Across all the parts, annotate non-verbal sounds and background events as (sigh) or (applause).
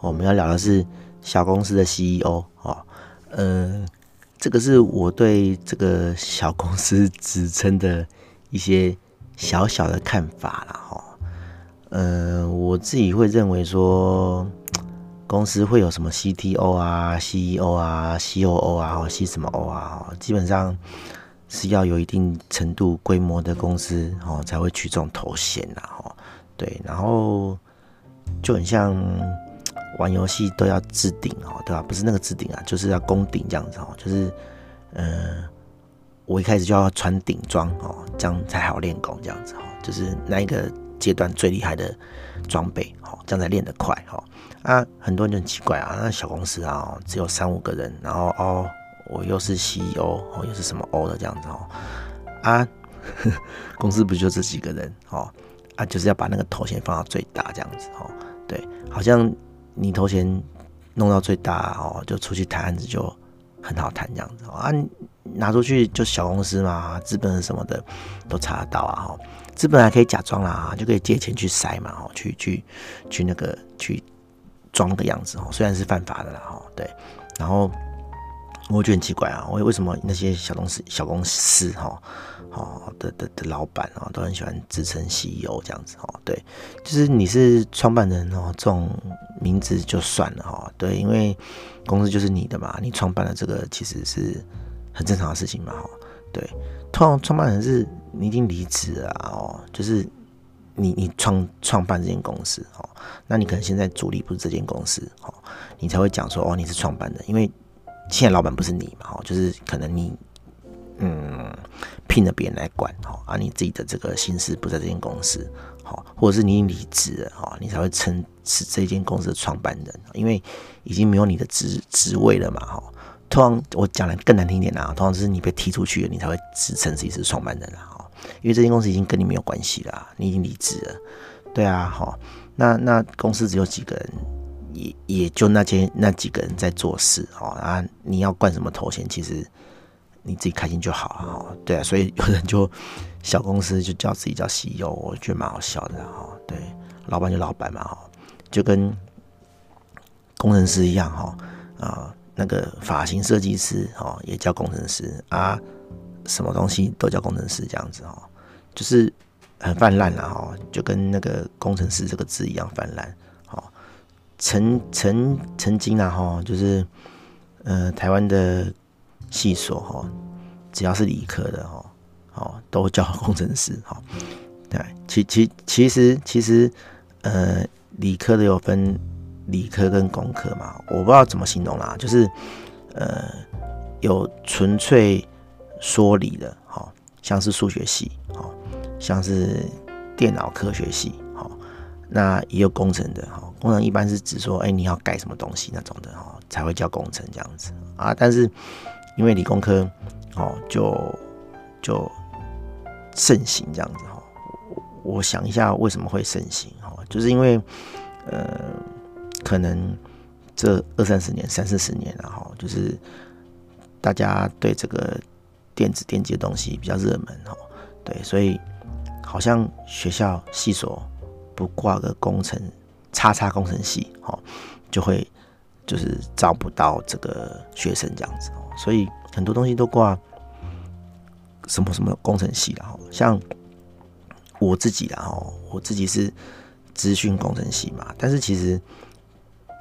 我们要聊的是小公司的 CEO 哦。嗯、呃，这个是我对这个小公司职称的一些小小的看法啦哈。嗯、呃，我自己会认为说，公司会有什么 CTO 啊、CEO 啊、COO 啊、或 C 什么 O 啊，基本上。是要有一定程度规模的公司哦，才会取这种头衔呐，哦，对，然后就很像玩游戏都要置顶哦，对吧？不是那个置顶啊，就是要攻顶这样子哦，就是嗯，我一开始就要穿顶装哦，这样才好练功这样子哦，就是那一个阶段最厉害的装备哦，这样才练得快哈。啊，很多人就很奇怪啊，那小公司啊，只有三五个人，然后哦。我又是 CEO 哦，又是什么 O 的这样子哦，啊，(laughs) 公司不就这几个人哦，啊，就是要把那个头衔放到最大这样子哦，对，好像你投钱弄到最大哦，就出去谈案子就很好谈这样子啊，拿出去就小公司嘛，资本什么的都查得到啊哈，资本还可以假装啦，就可以借钱去塞嘛，哦，去去去那个去装个样子哦，虽然是犯法的啦哈，对，然后。我觉得很奇怪啊，为为什么那些小公司、小公司哈，哦的的的老板啊，都很喜欢自称 CEO 这样子哦？对，就是你是创办人哦，这种名字就算了哈。对，因为公司就是你的嘛，你创办了这个其实是很正常的事情嘛。哈，对，通常创办人是你已经离职了哦，就是你你创创办这间公司哦，那你可能现在主力不是这间公司哦，你才会讲说哦，你是创办人，因为。现在老板不是你嘛？哦，就是可能你，嗯，聘了别人来管，哈，啊，你自己的这个心思不在这间公司，好，或者是你离职了，哈，你才会称是这间公司的创办人，因为已经没有你的职职位了嘛，哈。通常我讲的更难听一点啦，通常是你被踢出去了，你才会自称自己是创办人了，哈，因为这间公司已经跟你没有关系了，你已经离职了，对啊，好，那那公司只有几个人。也也就那些那几个人在做事哦啊，你要冠什么头衔，其实你自己开心就好了哦。对啊，所以有人就小公司就叫自己叫 CEO，我觉得蛮好笑的哈。对，老板就老板嘛哈，就跟工程师一样哈啊，那个发型设计师哦也叫工程师啊，什么东西都叫工程师这样子哦，就是很泛滥了哈，就跟那个工程师这个字一样泛滥。曾曾曾经啊哈，就是呃台湾的系所哈，只要是理科的哈，哦都叫工程师哈。对，其其其实其实呃理科的有分理科跟工科嘛，我不知道怎么形容啦，就是呃有纯粹说理的哈，像是数学系哈，像是电脑科学系，那也有工程的哈。工程一般是指说，哎、你要改什么东西那种的哦，才会叫工程这样子啊。但是因为理工科哦，就就盛行这样子哈。我想一下为什么会盛行哈，就是因为呃，可能这二三十年、三四十年然后就是大家对这个电子电机的东西比较热门哦，对，所以好像学校系所不挂个工程。叉叉工程系，哦，就会就是招不到这个学生这样子，所以很多东西都挂什么什么工程系的，哈，像我自己的，哈，我自己是资讯工程系嘛，但是其实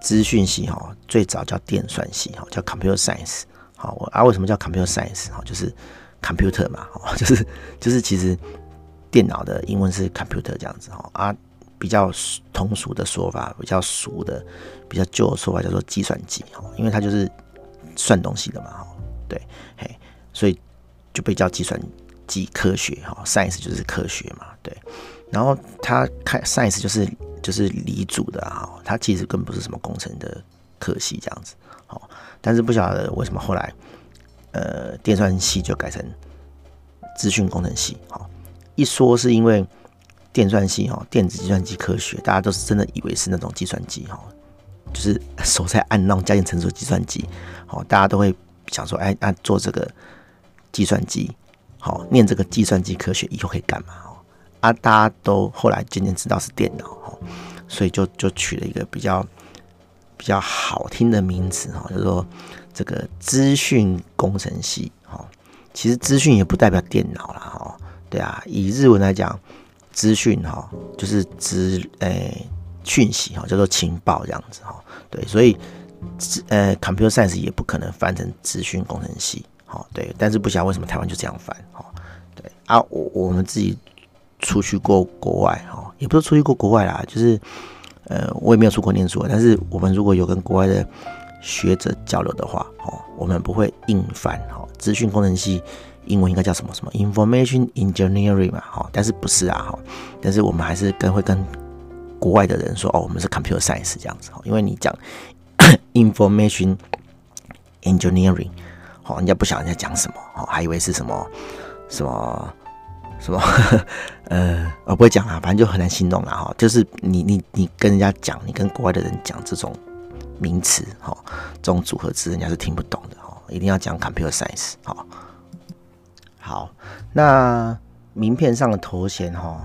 资讯系，哈，最早叫电算系，哈，叫 computer science，好，我啊，为什么叫 computer science，哈，就是 computer 嘛，就是就是其实电脑的英文是 computer 这样子，哈，啊。比较通俗的说法，比较俗的、比较旧的说法叫做计算机哈，因为它就是算东西的嘛，对，嘿，所以就被叫计算机科学哈，science 就是科学嘛，对，然后它看 science 就是就是理组的啊，它其实根本不是什么工程的科系这样子，哦，但是不晓得为什么后来，呃，电算系就改成资讯工程系，哦，一说是因为电算系哈，电子计算机科学，大家都是真的以为是那种计算机哈，就是 (laughs) 手在按那种加减乘除计算机，好，大家都会想说，哎，那做这个计算机，好，念这个计算机科学以后可以干嘛？啊，大家都后来渐渐知道是电脑，所以就就取了一个比较比较好听的名字哈，就说这个资讯工程系哈。其实资讯也不代表电脑啦哈，对啊，以日文来讲，资讯哈就是资诶讯息哈，叫做情报这样子哈，对，所以呃 computer science 也不可能翻成资讯工程系，好，对，但是不晓得为什么台湾就这样翻，哈，对啊，我我们自己。出去过国外哈，也不是出去过国外啦，就是呃，我也没有出国念书。但是我们如果有跟国外的学者交流的话，哦，我们不会硬翻哈。资讯工程系英文应该叫什么什么 Information Engineering 嘛，哈，但是不是啊哈？但是我们还是跟会跟国外的人说哦，我们是 Computer Science 这样子哈，因为你讲 (coughs) Information Engineering，好，人家不晓得人家讲什么，哦，还以为是什么什么。什么？(laughs) 呃，我不会讲啊，反正就很难形容啦哈。就是你你你跟人家讲，你跟国外的人讲这种名词哈，这种组合词，人家是听不懂的哈。一定要讲 computer science 哈。好，那名片上的头衔哈，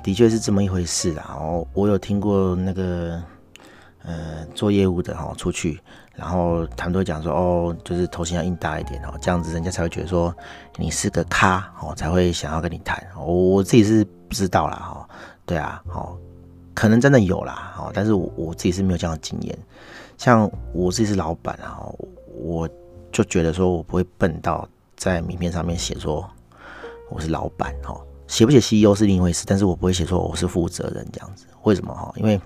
的确是这么一回事啦。哦，我有听过那个呃做业务的哈出去。然后他们都讲说，哦，就是头衔要印大一点哦，这样子人家才会觉得说你是个咖哦，才会想要跟你谈。我自己是不知道啦哈，对啊，哦，可能真的有啦，哦，但是我我自己是没有这样的经验。像我自己是老板啊，我就觉得说我不会笨到在名片上面写说我是老板哈，写不写 CEO 是另一回事，但是我不会写说我是负责人这样子。为什么哈？因为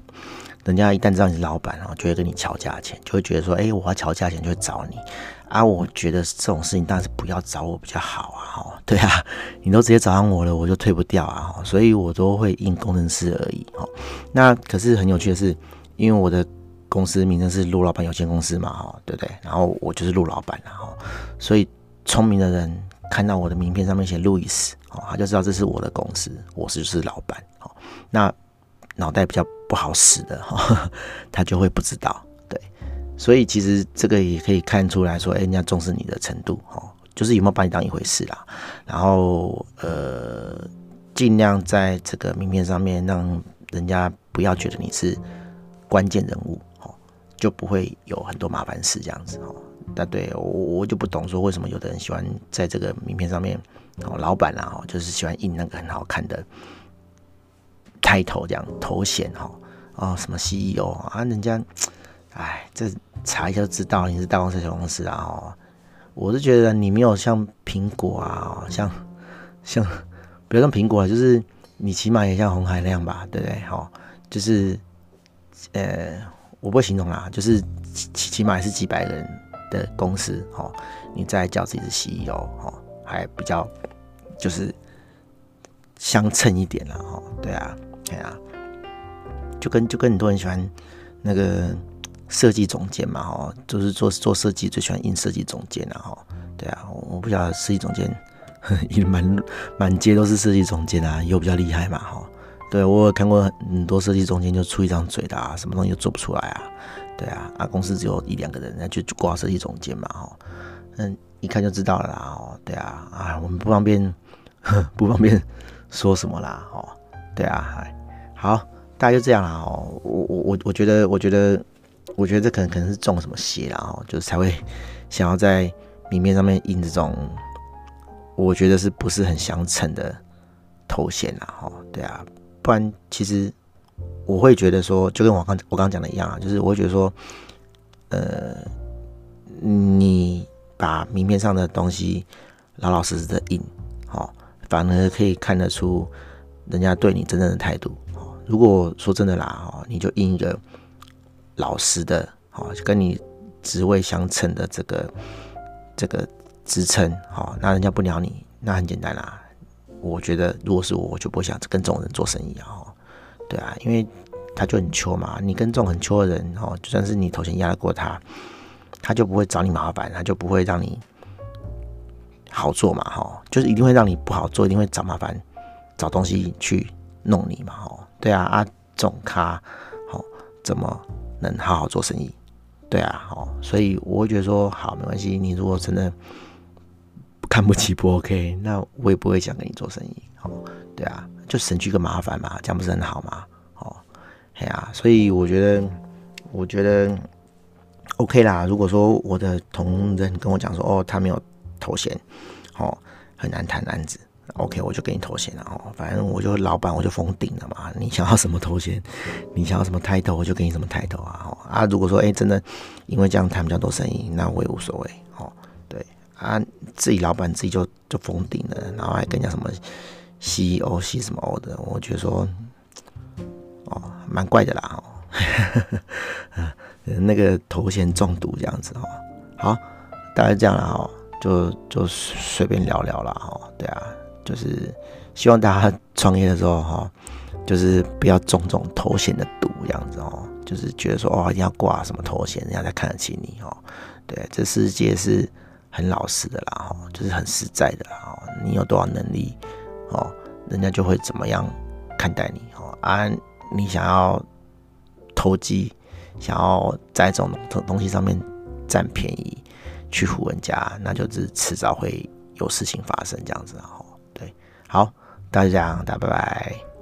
人家一旦知道你是老板，然后就会跟你乔价钱，就会觉得说，哎、我要乔价钱就会找你啊。我觉得这种事情当然是不要找我比较好啊。哈，(laughs) 对啊，你都直接找上我了，我就退不掉啊。所以我都会印工程师而已。哈，那可是很有趣的是，因为我的公司名称是陆老板有限公司嘛，哈，对不对？然后我就是陆老板，然后所以聪明的人看到我的名片上面写路易斯，哦，他就知道这是我的公司，我是就是老板。好，那。脑袋比较不好使的哈，(laughs) 他就会不知道，对，所以其实这个也可以看出来说，哎，人家重视你的程度哦，就是有没有把你当一回事啦。然后呃，尽量在这个名片上面让人家不要觉得你是关键人物哦，就不会有很多麻烦事这样子哦。那对我我就不懂说为什么有的人喜欢在这个名片上面哦，老板啊，就是喜欢印那个很好看的。开头这样头衔哈哦，什么 CEO 啊，人家哎，这查一下就知道你是大公司小公司啊哦。我是觉得你没有像苹果啊，像像不要像苹果啊，就是你起码也像红海那样吧，对不对？哈，就是呃，我不会形容啦，就是起起码也是几百人的公司哦，你再叫自己是 CEO 哦，还比较就是相称一点了哦，对啊。对啊，就跟就跟很多人喜欢那个设计总监嘛，哦，就是做做设计最喜欢印设计总监啊，哦，对啊，我不晓得设计总监 (laughs) 也满满街都是设计总监啊，有比较厉害嘛，哈，对我有看过很多设计总监就出一张嘴的啊，什么东西都做不出来啊，对啊，啊公司只有一两个人，那就挂设计总监嘛，哈，嗯，一看就知道了啦，哦，对啊，啊，我们不方便 (laughs) 不方便说什么啦，哦。对啊，好，大概就这样啦哦。我我我我觉得，我觉得，我觉得这可能可能是中什么邪了哦，就是才会想要在明面上面印这种，我觉得是不是很相称的头衔啊？哈，对啊，不然其实我会觉得说，就跟我刚我刚刚讲的一样啊，就是我会觉得说，呃，你把名片上的东西老老实实的印，好，反而可以看得出。人家对你真正的态度，如果说真的啦，哦，你就印一个老实的，哦，跟你职位相称的这个这个职称，好，那人家不鸟你，那很简单啦。我觉得如果是我，我就不想跟这种人做生意啊，对啊，因为他就很秋嘛，你跟这种很秋的人，哦，就算是你头衔压得过他，他就不会找你麻烦，他就不会让你好做嘛，哈，就是一定会让你不好做，一定会找麻烦，找东西去弄你嘛，哈，对啊，啊，这种咖，好，怎么能好好做生意？对啊，好，所以我会觉得说，好，没关系，你如果真的看不起不 OK，那我也不会想跟你做生意，好，对啊，就省去个麻烦嘛，这样不是很好吗？哦，哎呀，所以我觉得，我觉得。OK 啦，如果说我的同仁跟我讲说，哦，他没有头衔，哦，很难谈案子，OK，我就给你头衔了，哦，反正我就老板，我就封顶了嘛。你想要什么头衔，你想要什么抬头，我就给你什么抬头啊，哦啊，如果说哎、真的因为这样谈比较多生意，那我也无所谓，哦，对啊，自己老板自己就就封顶了，然后还跟人家什么 CEO、C 什么 O 的，我觉得说，哦，蛮怪的啦，哦。(laughs) 那个头衔中毒这样子哦，好，大概这样了哈，就就随便聊聊了哈，对啊，就是希望大家创业的时候哈，就是不要中这种头衔的毒这样子哦，就是觉得说哦一定要挂什么头衔，人家才看得起你哦，对，这世界是很老实的啦哦，就是很实在的啦，哦你有多少能力哦，人家就会怎么样看待你哦，啊，你想要投机。想要在这种东东西上面占便宜，去唬人家，那就是迟早会有事情发生这样子。然后，对，好，大家这样，大家拜拜。